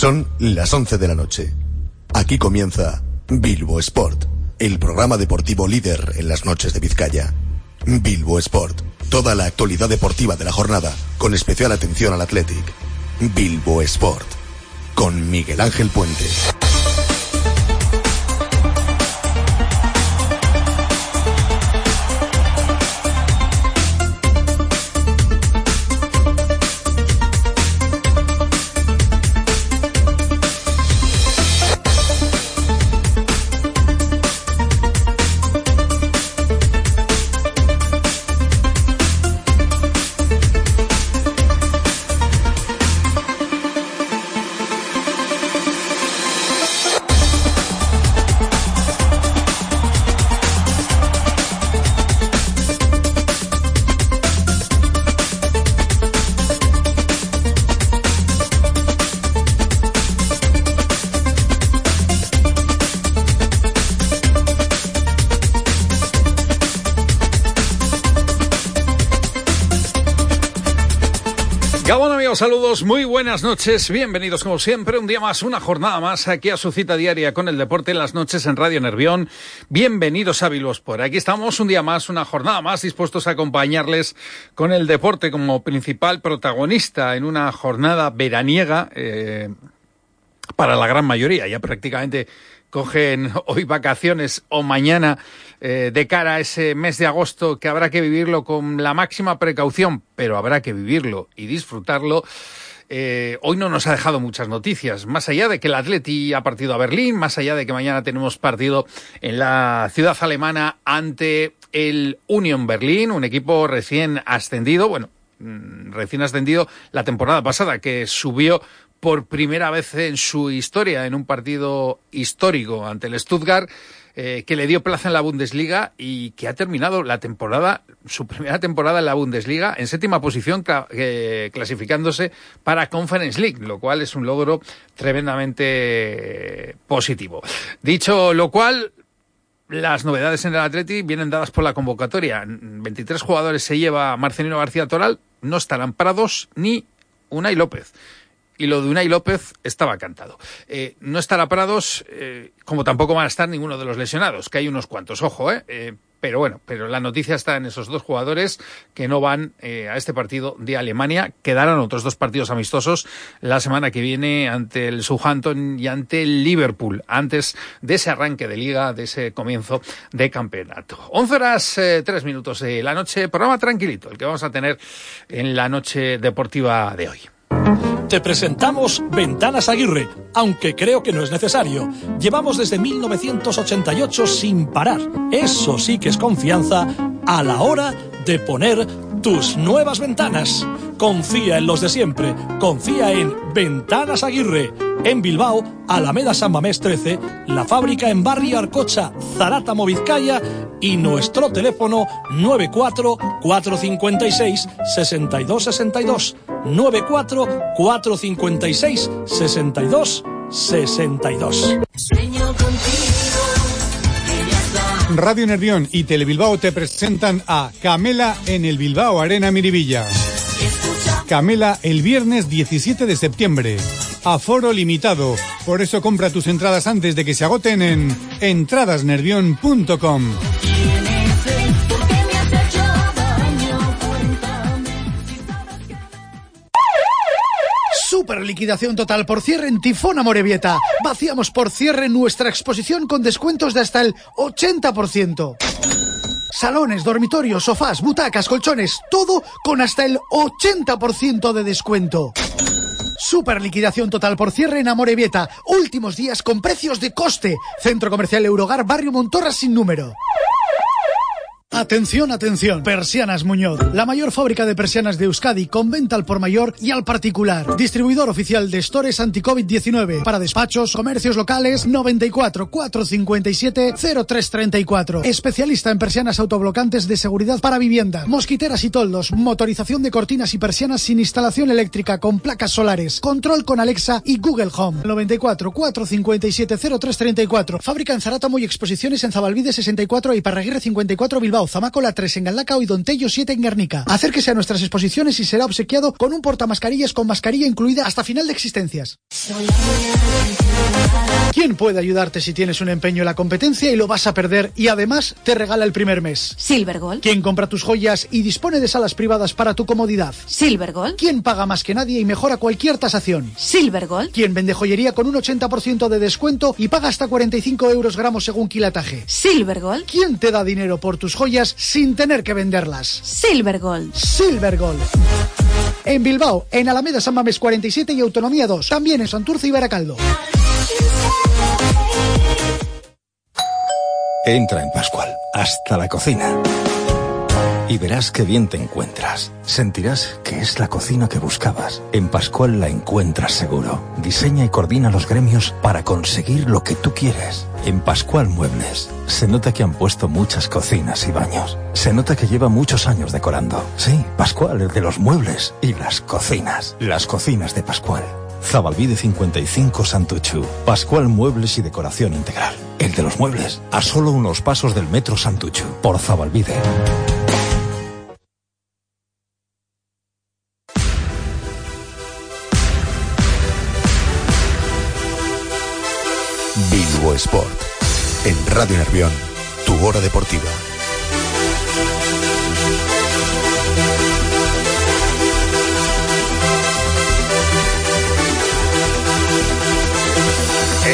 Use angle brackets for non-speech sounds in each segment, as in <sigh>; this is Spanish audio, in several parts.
Son las 11 de la noche. Aquí comienza Bilbo Sport, el programa deportivo líder en las noches de Vizcaya. Bilbo Sport, toda la actualidad deportiva de la jornada, con especial atención al Athletic. Bilbo Sport, con Miguel Ángel Puente. Saludos, muy buenas noches, bienvenidos como siempre, un día más, una jornada más aquí a su cita diaria con el deporte en las noches en Radio Nervión. Bienvenidos a Bilbosport, aquí estamos un día más, una jornada más, dispuestos a acompañarles con el deporte como principal protagonista en una jornada veraniega eh, para la gran mayoría, ya prácticamente cogen hoy vacaciones o mañana eh, de cara a ese mes de agosto que habrá que vivirlo con la máxima precaución, pero habrá que vivirlo y disfrutarlo. Eh, hoy no nos ha dejado muchas noticias, más allá de que el Atleti ha partido a Berlín, más allá de que mañana tenemos partido en la ciudad alemana ante el Union Berlín, un equipo recién ascendido, bueno, mm, recién ascendido la temporada pasada, que subió por primera vez en su historia en un partido histórico ante el Stuttgart, eh, que le dio plaza en la Bundesliga y que ha terminado la temporada, su primera temporada en la Bundesliga, en séptima posición, eh, clasificándose para Conference League, lo cual es un logro tremendamente positivo. Dicho lo cual, las novedades en el Atleti vienen dadas por la convocatoria. 23 jugadores se lleva Marcelino García Toral, no estarán Prados ni Unai López. Y lo de Unai López estaba cantado. Eh, no estará Prados, eh, como tampoco van a estar ninguno de los lesionados, que hay unos cuantos, ojo, eh, eh, pero bueno, pero la noticia está en esos dos jugadores que no van eh, a este partido de Alemania. Quedarán otros dos partidos amistosos la semana que viene ante el Southampton y ante el Liverpool, antes de ese arranque de liga, de ese comienzo de campeonato. 11 horas eh, 3 minutos de la noche, programa tranquilito, el que vamos a tener en la noche deportiva de hoy. Te presentamos Ventanas Aguirre, aunque creo que no es necesario. Llevamos desde 1988 sin parar. Eso sí que es confianza a la hora de poner tus nuevas ventanas. Confía en los de siempre. Confía en Ventanas Aguirre. En Bilbao, Alameda San Mamés 13, la fábrica en Barrio Arcocha, Zarátamo, Vizcaya y nuestro teléfono 94 456 6262 94 456 62 62. Radio Nervión y Telebilbao te presentan a Camela en el Bilbao Arena Miribilla. Camela el viernes 17 de septiembre. Aforo limitado. Por eso compra tus entradas antes de que se agoten en entradasnervión.com. Super liquidación total por cierre en Tifón Amorebieta. Vaciamos por cierre nuestra exposición con descuentos de hasta el 80%. Salones, dormitorios, sofás, butacas, colchones, todo con hasta el 80% de descuento. Super liquidación total por cierre en Amorebieta. Últimos días con precios de coste. Centro Comercial Eurogar, Barrio Montorra sin número. Atención, atención. Persianas Muñoz, la mayor fábrica de persianas de Euskadi con venta al por mayor y al particular. Distribuidor oficial de Stores Anti-COVID-19 para despachos, comercios locales 94 457 0334. Especialista en persianas autoblocantes de seguridad para vivienda, mosquiteras y toldos, motorización de cortinas y persianas sin instalación eléctrica con placas solares, control con Alexa y Google Home. 94 457 0334. Fábrica en Zarátamo y exposiciones en Zabalvide 64 y Parraguirre 54 Bilbao. Zamacola 3 en Galdacao y Dontello 7 en Guernica. Acérquese a nuestras exposiciones y será obsequiado con un portamascarillas con mascarilla incluida hasta final de existencias. ¿Quién puede ayudarte si tienes un empeño en la competencia y lo vas a perder y además te regala el primer mes? Silvergold. ¿Quién compra tus joyas y dispone de salas privadas para tu comodidad? Silvergold. ¿Quién paga más que nadie y mejora cualquier tasación? Silvergold. ¿Quién vende joyería con un 80% de descuento y paga hasta 45 euros gramos según quilataje? Silvergold. ¿Quién te da dinero por tus joyas sin tener que venderlas? Silvergold. Silvergold. En Bilbao, en Alameda San Mamés 47 y Autonomía 2. También en Santurce y Baracaldo. Entra en Pascual, hasta la cocina. Y verás qué bien te encuentras. Sentirás que es la cocina que buscabas. En Pascual la encuentras seguro. Diseña y coordina los gremios para conseguir lo que tú quieres. En Pascual Muebles se nota que han puesto muchas cocinas y baños. Se nota que lleva muchos años decorando. Sí, Pascual, el de los muebles y las cocinas. Las cocinas de Pascual. Zabalvide 55 Santuchu. Pascual Muebles y Decoración Integral. El de los muebles. A solo unos pasos del metro Santuchu. Por Zabalvide. Sport. En Radio Nervión, tu hora deportiva.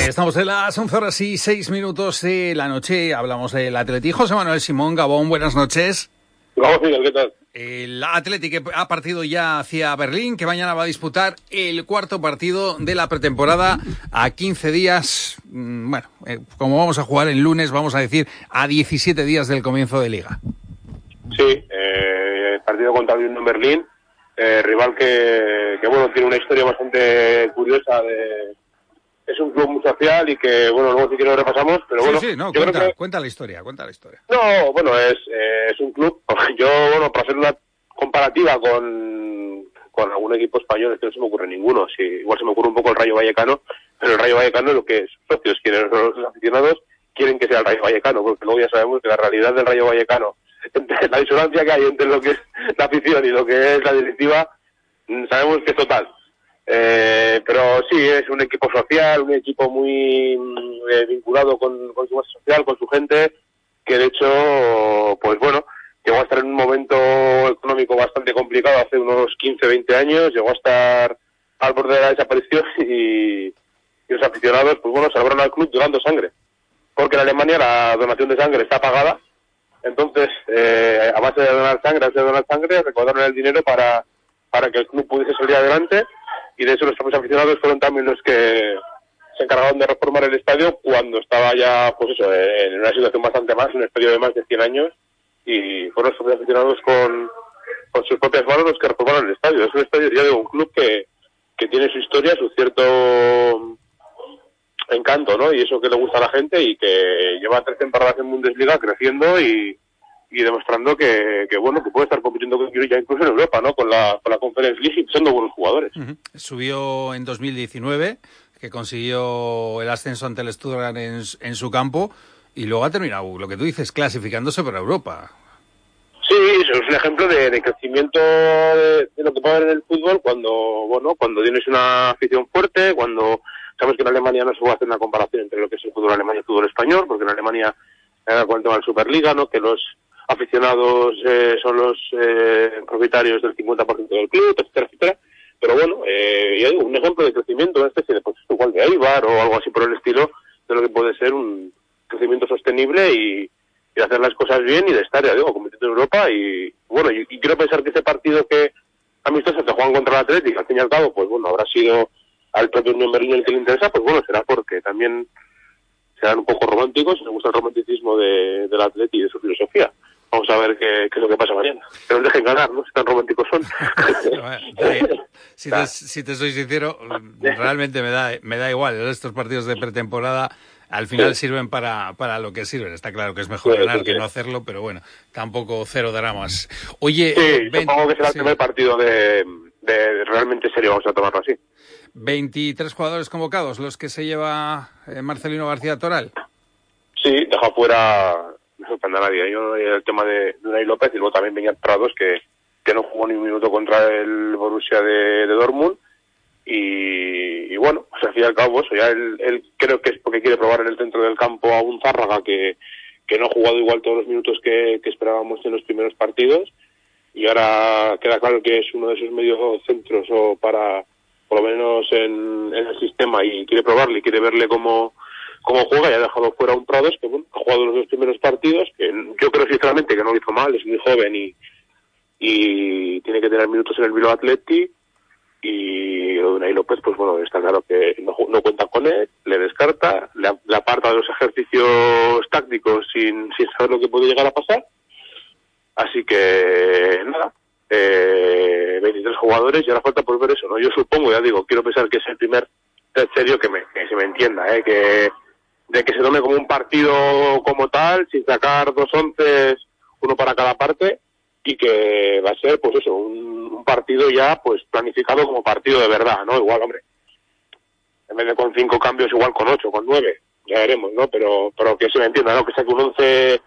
Estamos en las 11 horas y 6 minutos de la noche. Hablamos del atletismo. José Manuel Simón Gabón, buenas noches. Gabón, Miguel, ¿qué tal? El Atlético ha partido ya hacia Berlín, que mañana va a disputar el cuarto partido de la pretemporada a 15 días. mm, Bueno, eh, como vamos a jugar el lunes, vamos a decir a 17 días del comienzo de liga. Sí, eh, partido contra Unión Berlín, eh, rival que, que, bueno, tiene una historia bastante curiosa de... Es un club muy social y que, bueno, luego si quieres lo repasamos, pero bueno... sí, sí, no, cuenta, que- cuenta la historia, cuenta la historia. No, bueno, es, eh, es un club. <laughs> Yo, bueno, para hacer una comparativa con, con algún equipo español, es que no se me ocurre ninguno. Sí, igual se me ocurre un poco el Rayo Vallecano, pero el Rayo Vallecano es lo que es socios, quienes los aficionados quieren que sea el Rayo Vallecano, porque luego ya sabemos que la realidad del Rayo Vallecano, <laughs> entre la disonancia que hay entre lo que es la afición y lo que es la directiva, mm, sabemos que es total. Eh, pero sí, es un equipo social, un equipo muy mm, eh, vinculado con, su base social, con su gente, que de hecho, pues bueno, llegó a estar en un momento económico bastante complicado hace unos 15, 20 años, llegó a estar al borde de la desaparición <laughs> y, y los aficionados, pues bueno, salvaron al club donando sangre. Porque en Alemania la donación de sangre está pagada, entonces, eh, a base de donar sangre, a base de donar sangre, recaudaron el dinero para, para que el club pudiese salir adelante y de eso los propios aficionados fueron también los que se encargaron de reformar el estadio cuando estaba ya, pues eso, en una situación bastante más, un estadio de más de 100 años y fueron los aficionados con, con sus propias manos los que reformaron el estadio. Es un estadio, ya digo, un club que, que tiene su historia, su cierto encanto, ¿no? Y eso que le gusta a la gente y que lleva tres temporadas en Bundesliga creciendo y, y demostrando que, que, bueno, que puede estar compitiendo con ya incluso en Europa, ¿no? Con la, con la Conference League y siendo buenos jugadores. Subió en 2019, que consiguió el ascenso ante el Stuttgart en, en su campo, y luego ha terminado, lo que tú dices, clasificándose para Europa. Sí, eso es un ejemplo de, de crecimiento de, de lo que puede haber en el fútbol cuando, bueno, cuando tienes una afición fuerte, cuando sabemos que en Alemania no se puede hacer una comparación entre lo que es el fútbol alemán y el fútbol español, porque en Alemania, eh, va la Superliga, ¿no? Que los aficionados eh, son los eh, propietarios del 50% del club, etcétera, etcétera. Pero bueno, eh, un ejemplo de crecimiento, una especie de, pues, igual de Eibar o algo así por el estilo, de lo que puede ser un crecimiento sostenible y, y hacer las cosas bien y de estar ya digo, compitiendo en Europa y bueno, y, quiero pensar que ese partido que amistoso que juegan contra el Atlético, al fin y al cabo, pues bueno, habrá sido al propio Unión Berlín el que le interesa, pues bueno, será porque también serán un poco románticos y les gusta el romanticismo de, del Atlético y de su filosofía. Vamos a ver qué, qué es lo que pasa mañana. Que nos dejen ganar, ¿no? Si tan románticos son. <laughs> si, te, si te soy sincero, realmente me da, me da igual. Estos partidos de pretemporada al final Sí. sirven para, para lo que sirven. Está claro que es mejor Sí, ganar sí, que no hacerlo, pero bueno, tampoco cero dramas. Oye, Sí, eh, ven- supongo que será el primer partido de, de realmente serio, vamos a tomarlo así. 23 jugadores convocados, los que se lleva eh, Marcelino García Toral. Sí, deja fuera, no sorprende a nadie. Yo el tema de, Unai López y luego también venía Prados que, que no jugó ni un minuto contra el Borussia de, de Dortmund. Y, y bueno, pues al fin y al cabo, eso ya él, él creo que es porque quiere probar en el centro del campo a un Zárraga que, que no ha jugado igual todos los minutos que, esperábamos en los primeros partidos. Y ahora queda claro que es uno de esos medios centros o para, por lo menos en, en el sistema y quiere probarle, quiere verle cómo, cómo juega y ha dejado fuera a un Prados que bueno, ha jugado los dos primeros partidos, que yo creo sinceramente que no lo hizo mal, es muy joven y, y tiene que tener minutos en el Bilbao Atleti y Unai López pues bueno está claro que no, no cuenta con él, le descarta, le, aparta de los ejercicios tácticos sin, saber lo que puede llegar a pasar así que nada eh, 23 jugadores y ahora falta por ver eso, ¿no? Yo supongo, ya digo, quiero pensar que es el primer serio que se me entienda, ¿eh? Que, de que se tome como un partido como tal, sin sacar dos once, uno para cada parte, y que va a ser, pues eso, un, un partido ya, pues planificado como partido de verdad, ¿no? Igual, hombre, en vez de con cinco cambios, igual con ocho, con nueve, ya veremos, ¿no? Pero, pero que se me entienda, ¿no? Que saque un once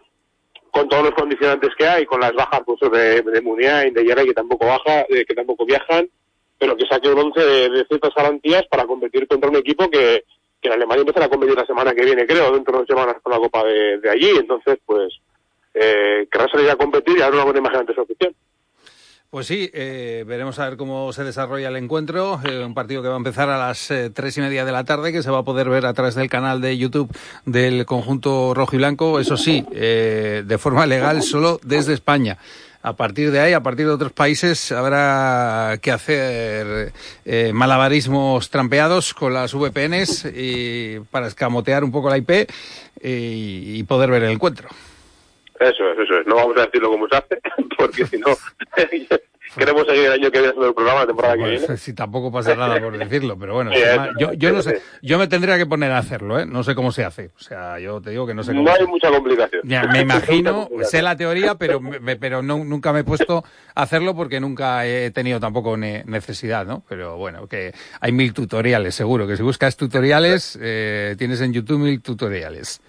con todos los condicionantes que hay, con las bajas pues, de, de Muniain, de Yara, que tampoco baja, eh, que tampoco viajan, pero que saque un once de, de ciertas garantías para competir contra un equipo que, que en Alemania empezará a competir la semana que viene, creo, dentro de dos semanas con la Copa de, de allí. Entonces, pues, eh, querrá salir a competir y dar una buena imagen ante su afición. Pues sí, eh, veremos a ver cómo se desarrolla el encuentro. eh, un partido que va a empezar a las eh, tres y media de la tarde, que se va a poder ver a través del canal de YouTube del conjunto rojo y blanco. Eso sí, eh, de forma legal, solo desde España. A partir de ahí, a partir de otros países, habrá que hacer eh, malabarismos trampeados con las VPNs y para escamotear un poco la IP y, y poder ver el encuentro. Eso es, eso es. No vamos a decirlo como se hace, <laughs> porque si no, queremos seguir el año que viene haciendo el programa, la temporada que Pues, viene. si tampoco pasa nada por decirlo, pero bueno, <laughs> Sí, yo, yo no sé, yo me tendría que poner a hacerlo, ¿eh? No sé cómo se hace. O sea, yo te digo que no sé cómo. No hay mucha complicación. Ya, me <laughs> imagino, sé la teoría, pero, me- pero no, nunca me he puesto a hacerlo porque nunca he tenido tampoco ne- necesidad, ¿no? Pero bueno, que hay mil tutoriales, seguro, que si buscas tutoriales, eh, tienes en YouTube mil tutoriales.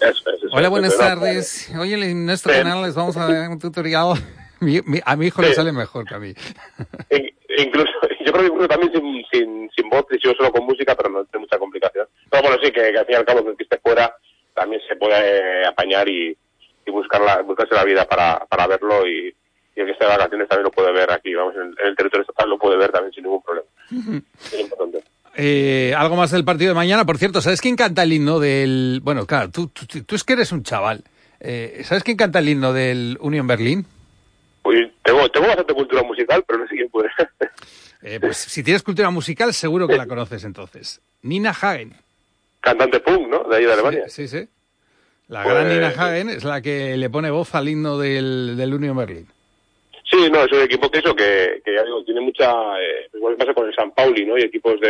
Eso es, eso Hola, buenas eso tardes. Oye, en nuestro canal les vamos a dar un tutorial. Mi- mi- a mi hijo le sale mejor que a mí. E- incluso, <laughs> yo creo que incluso también sin, sin, sin voz y yo solo con música, pero no tiene mucha complicación. Pero bueno, sí, que, que al fin y al cabo, que esté fuera, también se puede eh, apañar y, y buscarla, buscarse la vida para, para verlo y, y el que esté de vacaciones también lo puede ver aquí, vamos, en, en el territorio estatal lo puede ver también sin ningún problema. <laughs> Es importante. Eh, algo más del partido de mañana. Por cierto, ¿sabes quién canta el himno del... Bueno, claro, tú, tú, tú es que eres un chaval. Eh, ¿Sabes quién canta el himno del Union Berlin? Pues tengo, tengo bastante cultura musical, pero no sé quién puede. <laughs> Eh, pues si tienes cultura musical, seguro que la conoces entonces. Nina Hagen. Cantante punk, ¿no? De ahí de Alemania. Sí, sí. La Pues- gran Nina Hagen es la que le pone voz al himno del, del Union Berlin. Sí, no, es un equipo que eso, que, que ya digo, tiene mucha, eh, igual que pasa con el San Pauli, ¿no? Y equipos de,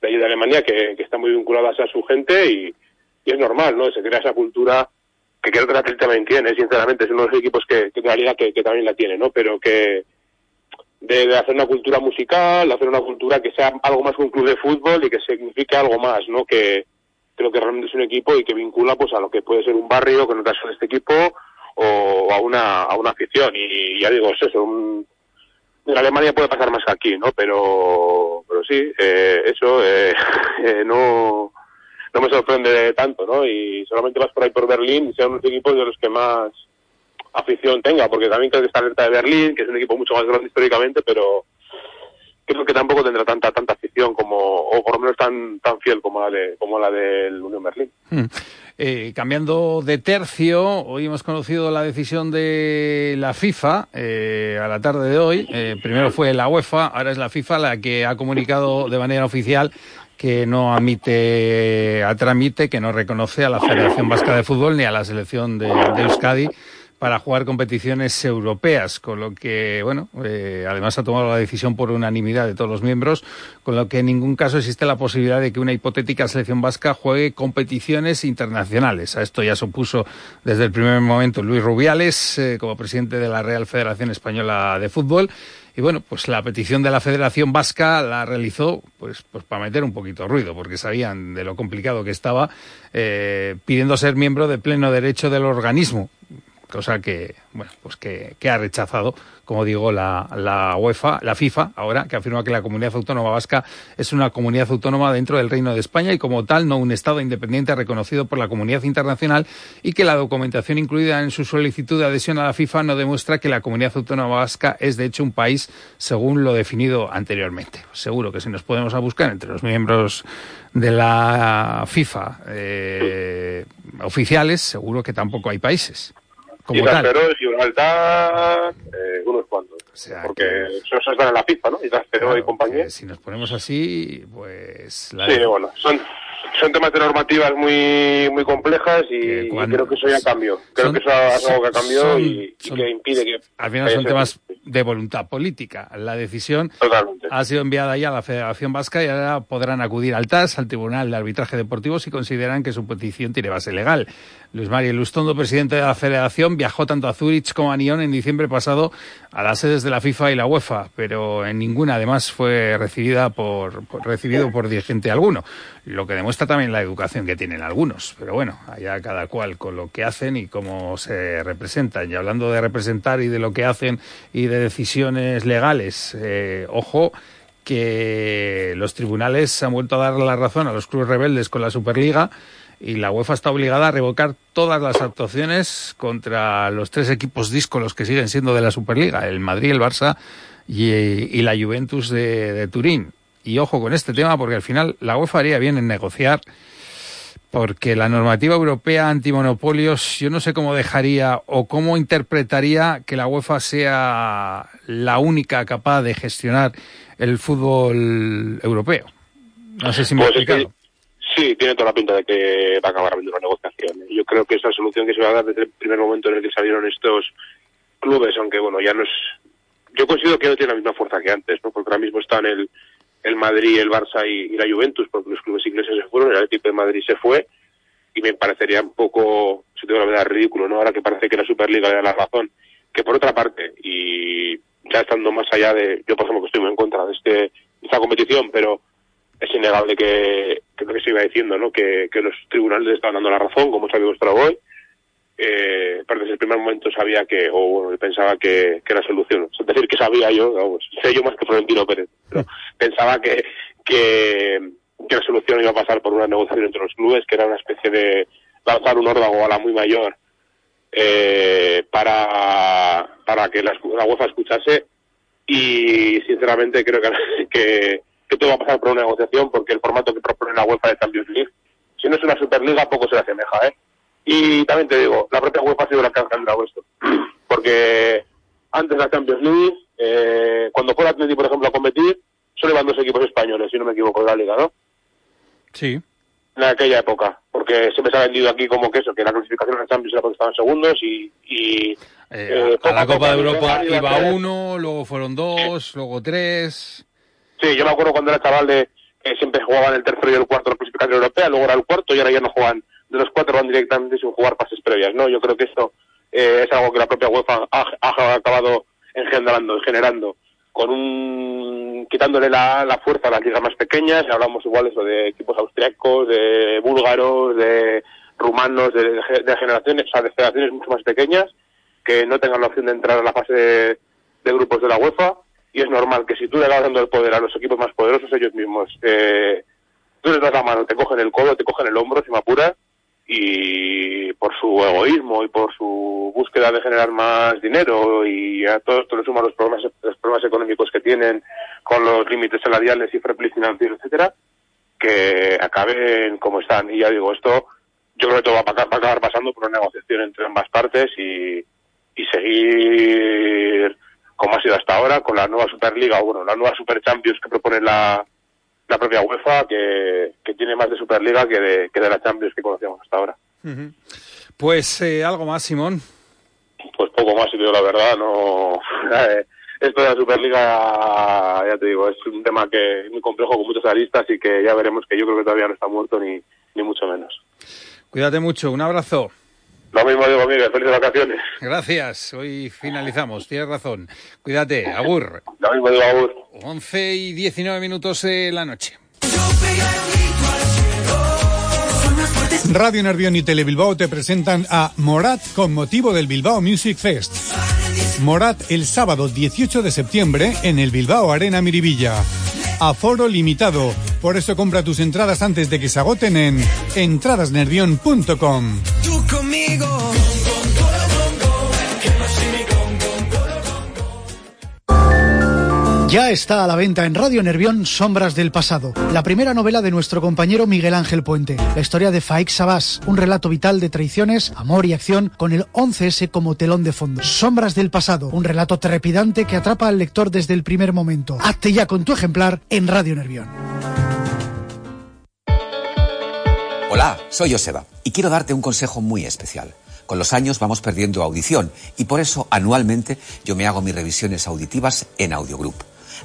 de allí de Alemania que, que están muy vinculadas a su gente y, y es normal, ¿no? Se crea esa cultura que creo que el Atlético también tiene, sinceramente, es uno de los equipos que, que en realidad que, que también la tiene, ¿no? Pero que de, de hacer una cultura musical, hacer una cultura que sea algo más que un club de fútbol y que signifique algo más, ¿no? Que creo que realmente es un equipo y que vincula pues a lo que puede ser un barrio, con el caso de este equipo, o a una, a una afición. Y ya digo, es eso, un, en Alemania puede pasar más que aquí, ¿no? Pero, pero sí, eh, eso eh, <laughs> eh, no, no me sorprende tanto, ¿no? Y solamente vas por ahí por Berlín y sean unos equipos de los que más afición tenga, porque también creo que está alerta de Berlín, que es un equipo mucho más grande históricamente, pero creo que tampoco tendrá tanta tanta afición como, o por lo menos tan tan fiel como la de como la del Unión Berlín. Hmm. Eh, cambiando de tercio, hoy hemos conocido la decisión de la FIFA eh, a la tarde de hoy. Eh, primero fue la UEFA, ahora es la FIFA la que ha comunicado de manera oficial que no admite a trámite, que no reconoce a la Federación Vasca de Fútbol ni a la selección de, de Euskadi para jugar competiciones europeas, con lo que, bueno, eh, además ha tomado la decisión por unanimidad de todos los miembros, con lo que en ningún caso existe la posibilidad de que una hipotética selección vasca juegue competiciones internacionales. A esto ya se opuso desde el primer momento Luis Rubiales, eh, como presidente de la Real Federación Española de Fútbol. Y bueno, pues la petición de la Federación Vasca la realizó pues, pues para meter un poquito de ruido, porque sabían de lo complicado que estaba, eh, pidiendo ser miembro de pleno derecho del organismo cosa que, bueno, pues que, ha rechazado, como digo, la, la, UEFA, la FIFA, ahora, que afirma que la comunidad autónoma vasca es una comunidad autónoma dentro del Reino de España y como tal no un Estado independiente reconocido por la comunidad internacional y que la documentación incluida en su solicitud de adhesión a la FIFA no demuestra que la comunidad autónoma vasca es de hecho un país según lo definido anteriormente. Seguro que si nos podemos a buscar entre los miembros de la FIFA eh, oficiales, seguro que tampoco hay países como y tal. Trasperó, Gibraltar, eh, unos cuantos. O sea, porque eso se está en la FIFA, ¿no? Y claro, y compañía. Si nos ponemos así, pues... La sí, bueno, son, son temas de normativas muy muy complejas y, cuando, y creo que eso ya cambió. Creo son, que eso es algo que cambió son, y, y, que impide que... Al final son temas de voluntad política. La decisión Totalmente. ha sido enviada ya a la Federación Vasca y ahora podrán acudir al TAS, al Tribunal de Arbitraje Deportivo, si consideran que su petición tiene base legal. Luis Mario Lustondo, presidente de la Federación, viajó tanto a Zurich como a Nyon en diciembre pasado a las sedes de la FIFA y la UEFA, pero en ninguna además fue recibida por, por recibido por dirigente alguno, lo que demuestra también la educación que tienen algunos. Pero bueno, allá cada cual con lo que hacen y cómo se representan. Y hablando de representar y de lo que hacen y de decisiones legales, eh, ojo que los tribunales han vuelto a dar la razón a los clubes rebeldes con la Superliga y la UEFA está obligada a revocar todas las actuaciones contra los tres equipos díscolos que siguen siendo de la Superliga, el Madrid, el Barça y, la Juventus de, Turín. Y ojo con este tema porque al final la UEFA haría bien en negociar porque la normativa europea antimonopolios yo no sé cómo dejaría o cómo interpretaría que la UEFA sea la única capaz de gestionar el fútbol europeo. No sé si me he pues explicado. Es que... Sí, tiene toda la pinta de que va a acabar habiendo una negociación. Yo creo que esa solución que se va a dar desde el primer momento en el que salieron estos clubes, aunque bueno, ya no es... Yo considero que no tiene la misma fuerza que antes, ¿no? Porque ahora mismo están el, el Madrid, el Barça y, la Juventus, porque los clubes ingleses se fueron, el Atlético de Madrid se fue, y me parecería un poco, si tengo la verdad, ridículo, ¿no? Ahora que parece que la Superliga le da la razón. Que por otra parte, y ya estando más allá de... Yo, por ejemplo, estoy muy en contra de este, esta competición, pero es innegable que, que lo que se iba diciendo, ¿no? Que, los tribunales le estaban dando la razón, como se ha demostrado hoy. Eh, pero desde el primer momento sabía que, o bueno, pensaba que, que la solución, es decir, que sabía yo, vamos, sé yo más que Florentino Pérez, pero pensaba que, que, que la solución iba a pasar por una negociación entre los clubes, que era una especie de lanzar un órdago a la muy mayor eh, para, para que la, la UEFA escuchase. Y sinceramente creo que, <laughs> que que todo va a pasar por una negociación porque el formato que propone la UEFA de Champions League, si no es una Superliga, poco se le asemeja, ¿eh? Y también te digo, la propia UEFA ha sido la que ha cambiado esto. <clears throat> Porque antes la Champions League, eh, cuando fue el Atlético, por ejemplo, a competir, solo iban dos equipos españoles, si no me equivoco, de la Liga, ¿no? Sí. En aquella época, porque siempre se ha vendido aquí como que eso, que la clasificación en la Champions era porque estaban segundos y... y eh, a la Copa de Europa iba uno, luego fueron dos, luego tres... Sí, yo me acuerdo cuando era chaval de que siempre jugaban el tercero y el cuarto de la clasificación europea, luego era el cuarto y ahora ya no juegan, de los cuatro van directamente sin jugar pases previas, ¿no? Yo creo que esto eh, es algo que la propia UEFA ha, acabado engendrando, generando, con un, quitándole la, la fuerza a las ligas más pequeñas, hablamos igual eso de equipos austriacos, de búlgaros, de rumanos, de, de generaciones, o sea, de federaciones mucho más pequeñas, que no tengan la opción de entrar a la fase de, de grupos de la UEFA, y es normal que si tú le vas dando el poder a los equipos más poderosos ellos mismos, eh, tú les das la mano, te cogen el codo, te cogen el hombro, si me apuras, y por su egoísmo y por su búsqueda de generar más dinero y a todo esto le los problemas, los problemas económicos que tienen con los límites salariales y fair play financiero, etcétera, que acaben como están. Y ya digo, esto yo creo que todo va a acabar pasando por una negociación entre ambas partes y, y seguir como ha sido hasta ahora con la nueva Superliga o bueno, la nueva Super Champions que propone la, la propia UEFA que, que tiene más de Superliga que de, que de la Champions que conocíamos hasta ahora. Pues eh, algo más, Simón. Pues poco más, y te digo la verdad, no... <laughs> eh, Esto de la Superliga, ya te digo, es un tema que es muy complejo con muchos aristas y que ya veremos que yo creo que todavía no está muerto ni, ni mucho menos. Cuídate mucho, un abrazo. Lo mismo digo, Miguel, felices vacaciones. Gracias, hoy finalizamos, tienes razón. Cuídate, Agur. Lo mismo digo, Agur. 11 y 19 minutos de la noche. Radio Nervión y Telebilbao te presentan a Morat con motivo del Bilbao Music Fest. Morat el sábado 18 de septiembre en el Bilbao Arena Miribilla. Aforo limitado, por eso compra tus entradas antes de que se agoten en entradasnervión.com. Ya está a la venta en Radio Nervión Sombras del Pasado, la primera novela de nuestro compañero Miguel Ángel Puente. La historia de Faik Sabás, un relato vital de traiciones, amor y acción con el 11S como telón de fondo. Sombras del Pasado, un relato trepidante que atrapa al lector desde el primer momento. Hazte ya con tu ejemplar en Radio Nervión. Hola, soy Joseba y quiero darte un consejo muy especial. Con los años vamos perdiendo audición y por eso anualmente yo me hago mis revisiones auditivas en Audiogroup.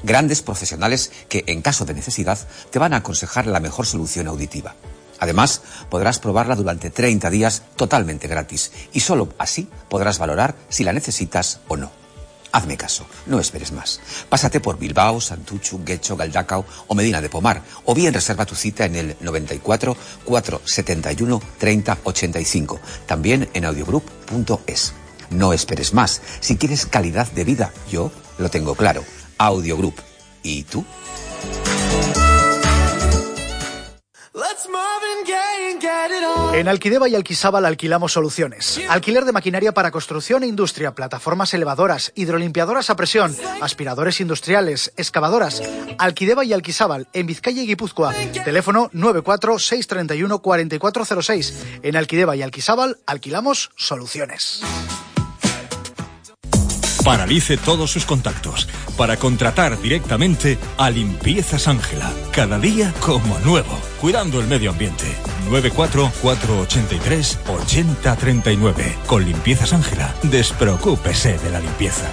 Grandes profesionales que, en caso de necesidad, te van a aconsejar la mejor solución auditiva. Además, podrás probarla durante 30 días totalmente gratis y solo así podrás valorar si la necesitas o no. Hazme caso, no esperes más. Pásate por Bilbao, Santuchu, Guecho, Galdacao o Medina de Pomar o bien reserva tu cita en el 94 471 30 85, también en audiogroup.es. No esperes más. Si quieres calidad de vida, yo lo tengo claro. Audiogroup. ¿Y tú? En Alquideba y Alquisábal alquilamos soluciones. Alquiler de maquinaria para construcción e industria, plataformas elevadoras, hidrolimpiadoras a presión, aspiradores industriales, excavadoras. Alquideba y Alquisábal, en Vizcaya y Guipúzcoa. Teléfono 946314406. En Alquideba y Alquisábal alquilamos soluciones. Paralice todos sus contactos para contratar directamente a Limpiezas Ángela. Cada día como nuevo. Cuidando el medio ambiente. 94483-8039. Con Limpiezas Ángela, despreocúpese de la limpieza.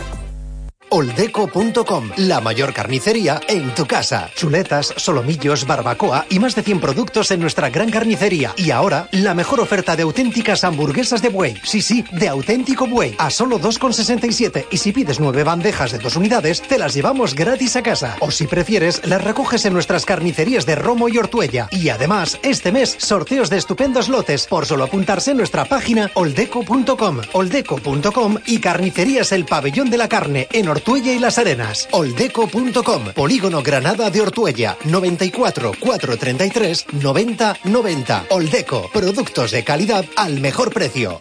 Oldeco.com, la mayor carnicería en tu casa. Chuletas, solomillos, barbacoa y más de 100 productos en nuestra gran carnicería. Y ahora, la mejor oferta de auténticas hamburguesas de buey. Sí, sí, de auténtico buey. A solo 2,67. Y si pides nueve bandejas de dos unidades, te las llevamos gratis a casa. O si prefieres, las recoges en nuestras carnicerías de Romo y Ortuella. Y además, este mes, sorteos de estupendos lotes por solo apuntarse en nuestra página oldeco.com. Oldeco.com y Carnicerías El Pabellón de la Carne en Ortuella y Las Arenas. Oldeco.com. Polígono Granada de Ortuella. 94 433 90 90. Oldeco. Productos de calidad al mejor precio.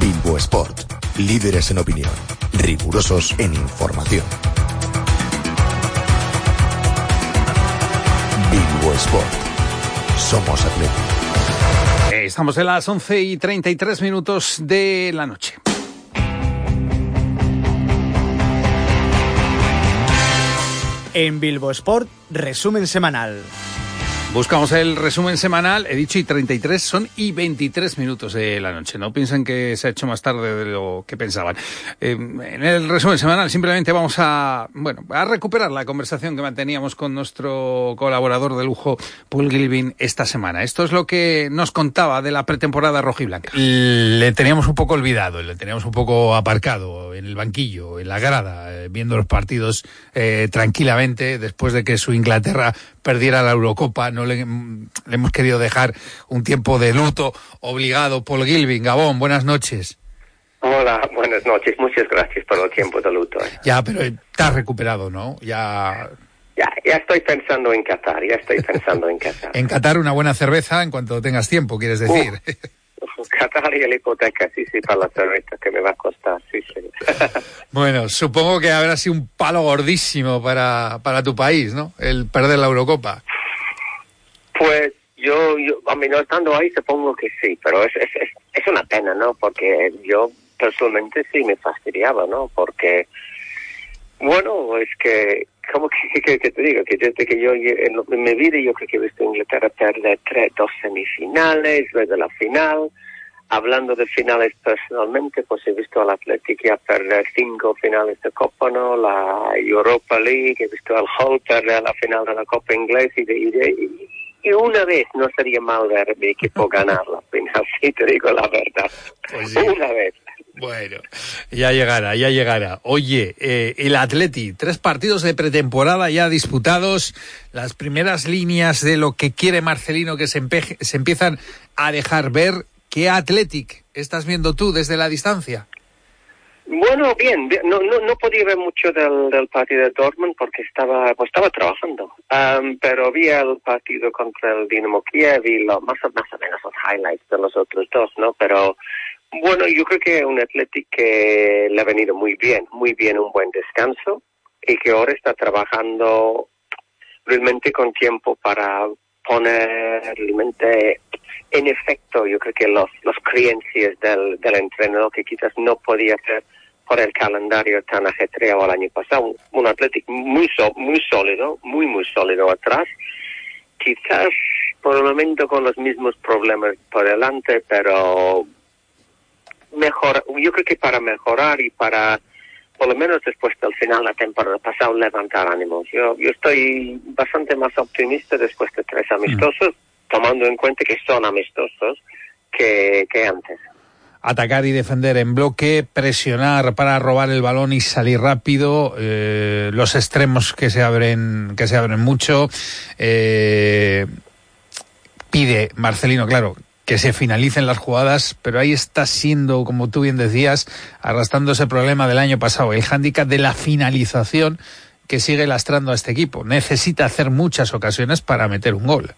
Bilbo Sport. Líderes en opinión. Rigurosos en información. Bilbo Sport. Somos atletas. Estamos en las 11 y 33 minutos de la noche. En Bilbo Sport, resumen semanal. Buscamos el resumen semanal, he dicho y 33 son y 23 minutos de la noche. No piensen que se ha hecho más tarde de lo que pensaban. Eh, en el resumen semanal simplemente vamos a, bueno, a recuperar la conversación que manteníamos con nuestro colaborador de lujo, Paul Gilvin, esta semana. Esto es lo que nos contaba de la pretemporada rojiblanca. Le teníamos un poco olvidado, le teníamos un poco aparcado en el banquillo, en la grada, eh, viendo los partidos eh, tranquilamente después de que su Inglaterra perdiera la Eurocopa. No le, mm, le hemos querido dejar un tiempo de luto obligado. Paul Gilvin, Gabón, buenas noches. Hola, buenas noches. Muchas gracias por el tiempo de luto. eh. Ya, pero te has recuperado, ¿no? Ya Ya, ya estoy pensando en Qatar, ya estoy pensando en Qatar. <laughs> en Qatar una buena cerveza en cuanto tengas tiempo, quieres decir. Qatar y la hipoteca, sí, sí, para la cerveza que me va a costar, sí, sí. <laughs> <laughs> Bueno, supongo que habrá sido un palo gordísimo para, para tu país, ¿no? El perder la Eurocopa. Pues yo, yo, a mí no estando ahí supongo que sí, pero es, es, es, es una pena, ¿no? Porque yo personalmente sí me fastidiaba, ¿no? Porque, bueno, es que, ¿cómo que, <laughs> te digo? Que desde que yo, en, en, mi vida yo creo que he visto a Inglaterra perder tres, dos semifinales, luego la final. Hablando de finales personalmente, pues he visto al Atlético ya perder cinco finales de Copa, ¿no? La Europa League, he visto al Hull perder la final de la Copa Inglesa y, de, y, de, y una vez no sería mal ver mi equipo ganar la <laughs> final, si te digo la verdad. Pues sí. Una vez. Bueno, ya llegará, ya llegará. Oye, eh, el Atleti, tres partidos de pretemporada ya disputados, las primeras líneas de lo que quiere Marcelino que se, se empiezan a dejar ver. ¿Qué Athletic estás viendo tú desde la distancia? Bueno, bien, no, no, no podía ver mucho del, del partido de Dortmund porque estaba, pues estaba trabajando, um, pero vi el partido contra el Dinamo Kiev y lo, más, o, más o menos los highlights de los otros dos, ¿no? Pero bueno, yo creo que un Athletic que le ha venido muy bien, muy bien un buen descanso y que ahora está trabajando realmente con tiempo para poner realmente en efecto yo creo que los, los creencias del, del entrenador que quizás no podía hacer por el calendario tan ajetreado el año pasado. Un, Athletic muy, so, muy sólido, muy, muy sólido atrás. Quizás por el momento con los mismos problemas por delante, pero mejor, yo creo que para mejorar y para, por lo menos después del final de la temporada pasada, levantar ánimos. Yo, yo estoy bastante más optimista después de tres amistosos, mm. tomando en cuenta que son amistosos que, que antes atacar y defender en bloque, presionar para robar el balón y salir rápido, eh, los extremos que se abren, que se abren mucho. Eh, pide Marcelino, claro, que se finalicen las jugadas, pero ahí está siendo, como tú bien decías, arrastrando ese problema del año pasado, el hándicap de la finalización que sigue lastrando a este equipo. Necesita hacer muchas ocasiones para meter un gol.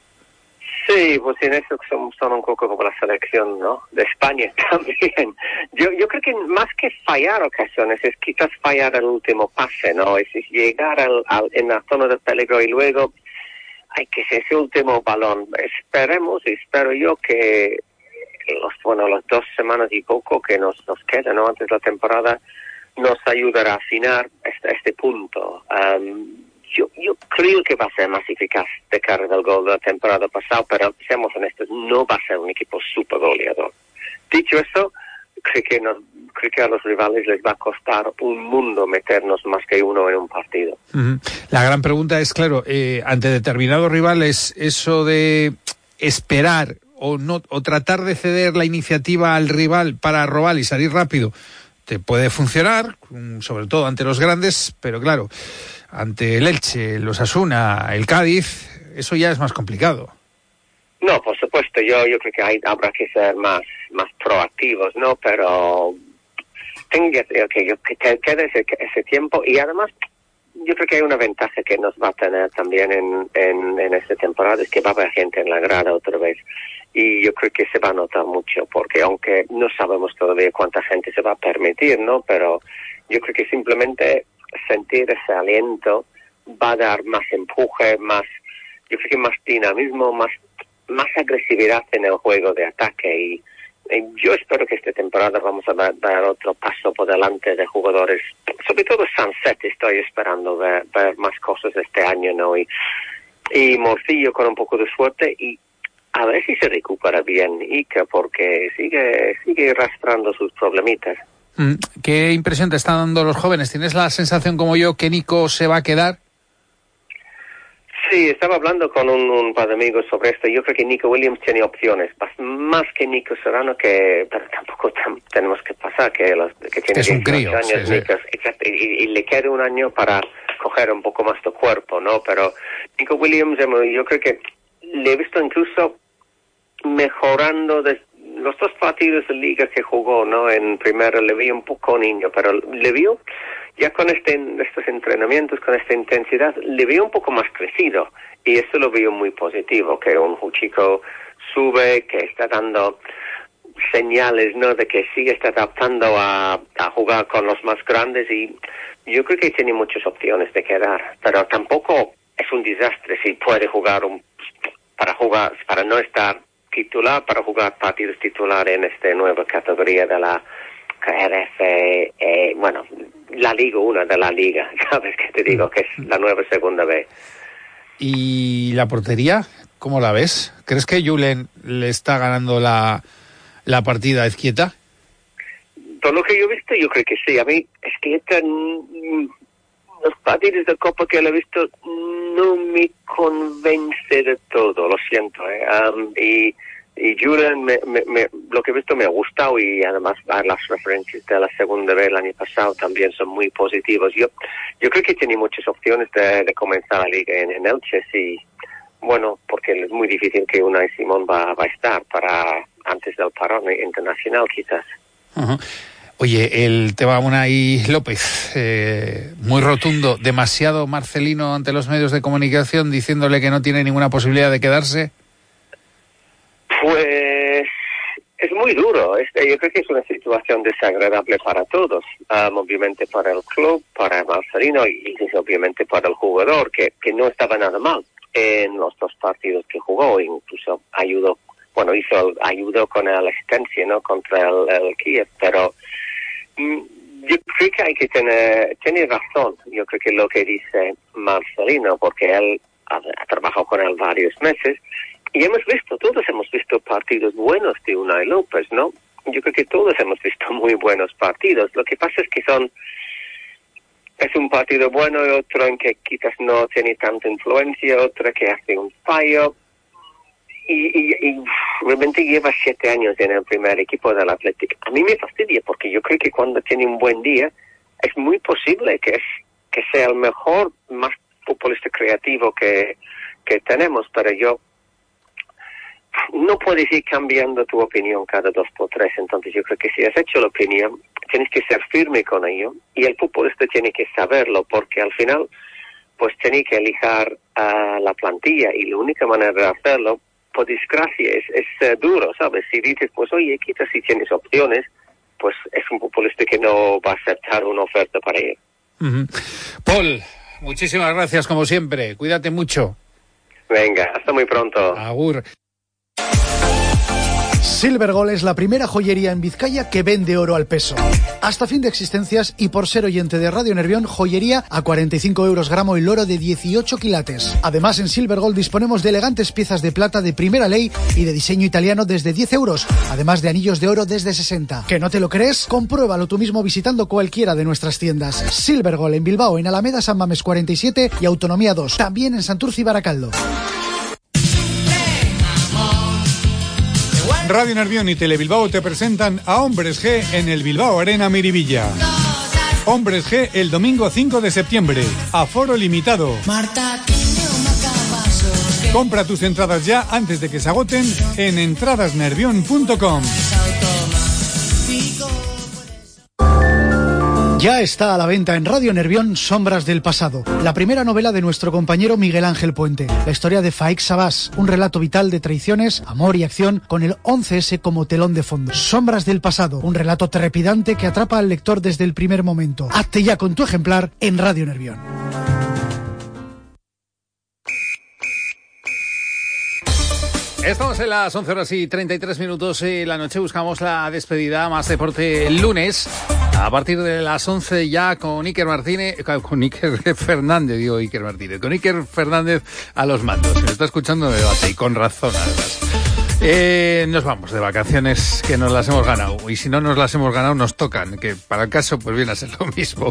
Sí, pues en eso son, un poco como la selección, ¿no? De España <laughs> también. Yo, yo creo que más que fallar ocasiones es quizás fallar el último pase, ¿no? Es, llegar al, al, en la zona de peligro y luego hay que ser ese último balón. Esperemos espero yo que los, bueno, las dos semanas y poco que nos, nos quedan, ¿no? Antes de la temporada nos ayudará a afinar este, este punto. Yo, yo creo que va a ser más eficaz de cara del gol de la temporada pasada, pero seamos honestos, no va a ser un equipo súper goleador. Dicho eso, creo que, nos, creo que a los rivales les va a costar un mundo meternos más que uno en un partido. La gran pregunta es, claro, eh, ante determinados rivales, eso de esperar o, no, o tratar de ceder la iniciativa al rival para robar y salir rápido, te puede funcionar, sobre todo ante los grandes, pero claro, ante el Elche, los Asuna, el Cádiz, eso ya es más complicado. No, por supuesto, yo, yo creo que hay, habrá que ser más, más proactivos, ¿no? Pero tengo okay, que, que quede ese, ese tiempo y además yo creo que hay una ventaja que nos va a tener también en, en, en esta temporada, es que va a haber gente en la grada otra vez. Y yo creo que se va a notar mucho, porque aunque no sabemos todavía cuánta gente se va a permitir, ¿no? Pero yo creo que simplemente sentir ese aliento va a dar más empuje, más, yo creo que más dinamismo, más, más agresividad en el juego de ataque y, yo espero que esta temporada vamos a dar, otro paso por delante de jugadores, sobre todo Sunset estoy esperando ver, ver más cosas este año, ¿no? Y, y Morcillo con un poco de suerte y a ver si se recupera bien Ica porque sigue, sigue arrastrando sus problemitas. ¿Qué impresión te están dando los jóvenes? ¿Tienes la sensación como yo que Nico se va a quedar? Sí, estaba hablando con un, un, par de amigos sobre esto. Yo creo que Nico Williams tiene opciones, más que Nico Serrano, que pero tampoco tam, tenemos que pasar, que, los, que tiene es un crío, años, sí, sí. Nico, exacto, y, y, le queda un año para coger un poco más de cuerpo, ¿no? Pero Nico Williams, yo creo que le he visto incluso mejorando de, los dos partidos de liga que jugó, ¿no? En primero le vi un poco niño, pero le vio ya con este, estos entrenamientos, con esta intensidad, le veo un poco más crecido. Y eso lo veo muy positivo, que un chico sube, que está dando señales, ¿no? De que sí está adaptando a, a jugar con los más grandes y yo creo que tiene muchas opciones de quedar, pero tampoco es un desastre si puede jugar un, para jugar, para no estar titular, para jugar partidos titulares en esta nueva categoría de la KRF, eh, bueno, la Liga, una de la Liga, <laughs> ¿sabes qué te digo? Que es la nueva segunda vez. ¿Y la portería? ¿Cómo la ves? ¿Crees que Julen le está ganando la, la partida a Izquieta? Todo lo que yo he visto, yo creo que sí. A mí, que están, los partidos de Copa que lo he visto no me convence de todo, lo siento. ¿eh? Um, y, y me, me, me, lo que he visto me ha gustado y además las referencias de la segunda vez el año pasado también son muy positivos. Yo yo creo que tiene muchas opciones de, comenzar la liga en, en Elche, sí. Bueno, porque es muy difícil que una Simón va, va a estar para antes del parón internacional, quizás. Uh. Oye, el tema Unai López, eh, muy rotundo, demasiado Marcelino ante los medios de comunicación diciéndole que no tiene ninguna posibilidad de quedarse. Pues es muy duro. Este, yo creo que es una situación desagradable para todos. Um, obviamente para el club, para Marcelino y, obviamente para el jugador, que, que no estaba nada mal en los dos partidos que jugó. Incluso ayudó, bueno, hizo, ayudó con la asistencia, ¿no? Contra el, el Kiev, pero yo creo que hay que tener, tiene razón, yo creo que lo que dice Marcelino, porque él ha, ha trabajado con él varios meses, y hemos visto, todos hemos visto partidos buenos de Unai López, ¿no? Yo creo que todos hemos visto <laughs> muy buenos partidos. Lo que pasa es que son, es un partido bueno y otro en que quizás no tiene tanta influencia, otro que hace un fallo. Y, y, y realmente lleva siete años en el primer equipo del Atlético. A mí me fastidia porque yo creo que cuando tiene un buen día es muy posible que, es, que sea el mejor, más futbolista creativo que, que tenemos, pero yo no puedes ir cambiando tu opinión cada dos por tres. Entonces yo creo que si has hecho la opinión, tienes que ser firme con ello y el futbolista tiene que saberlo porque al final pues tiene que elijar uh, la plantilla y la única manera de hacerlo, por desgracia, es, es uh, duro, ¿sabes? Si dices, pues oye, quizás si tienes opciones, pues es un futbolista que no va a aceptar una oferta para él. Uh -huh. Paul, muchísimas gracias como siempre. Cuídate mucho. Venga, hasta muy pronto. Agur. Silvergol es la primera joyería en Vizcaya que vende oro al peso. Hasta fin de existencias y por ser oyente de Radio Nervión, joyería a 45 euros gramo el oro de 18 quilates. Además, en Silvergol disponemos de elegantes piezas de plata de primera ley y de diseño italiano desde 10 euros, además de anillos de oro desde 60. ¿Que no te lo crees? Compruébalo tú mismo visitando cualquiera de nuestras tiendas. Silvergol en Bilbao, en Alameda San Mames 47 y Autonomía 2. También en Santurce y Baracaldo. Radio Nervión y Telebilbao te presentan a Hombres G en el Bilbao Arena Miribilla. Hombres G el domingo 5 de septiembre. Aforo limitado. Compra tus entradas ya antes de que se agoten en entradasnervión.com. Ya está a la venta en Radio Nervión Sombras del Pasado, la primera novela de nuestro compañero Miguel Ángel Puente. La historia de Faik Sabás, un relato vital de traiciones, amor y acción con el 11S como telón de fondo. Sombras del Pasado, un relato trepidante que atrapa al lector desde el primer momento. Hazte ya con tu ejemplar en Radio Nervión. Estamos en las 11 horas y 33 minutos de la noche. Buscamos la despedida más deporte el lunes. A partir de las 11 ya con Iker Martínez, con Iker <laughs> Fernández, digo Iker Martínez, con Iker Fernández a los mandos. Se está escuchando el debate y con razón además. Eh, nos vamos de vacaciones que nos las hemos ganado y si no nos las hemos ganado nos tocan, que para el caso pues viene a ser lo mismo.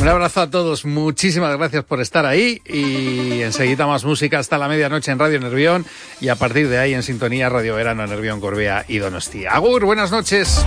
Un abrazo a todos, muchísimas gracias por estar ahí y enseguida más música hasta la medianoche en Radio Nervión y a partir de ahí en sintonía Radio Verano Nervión Corbea y Donostia. Agur, buenas noches.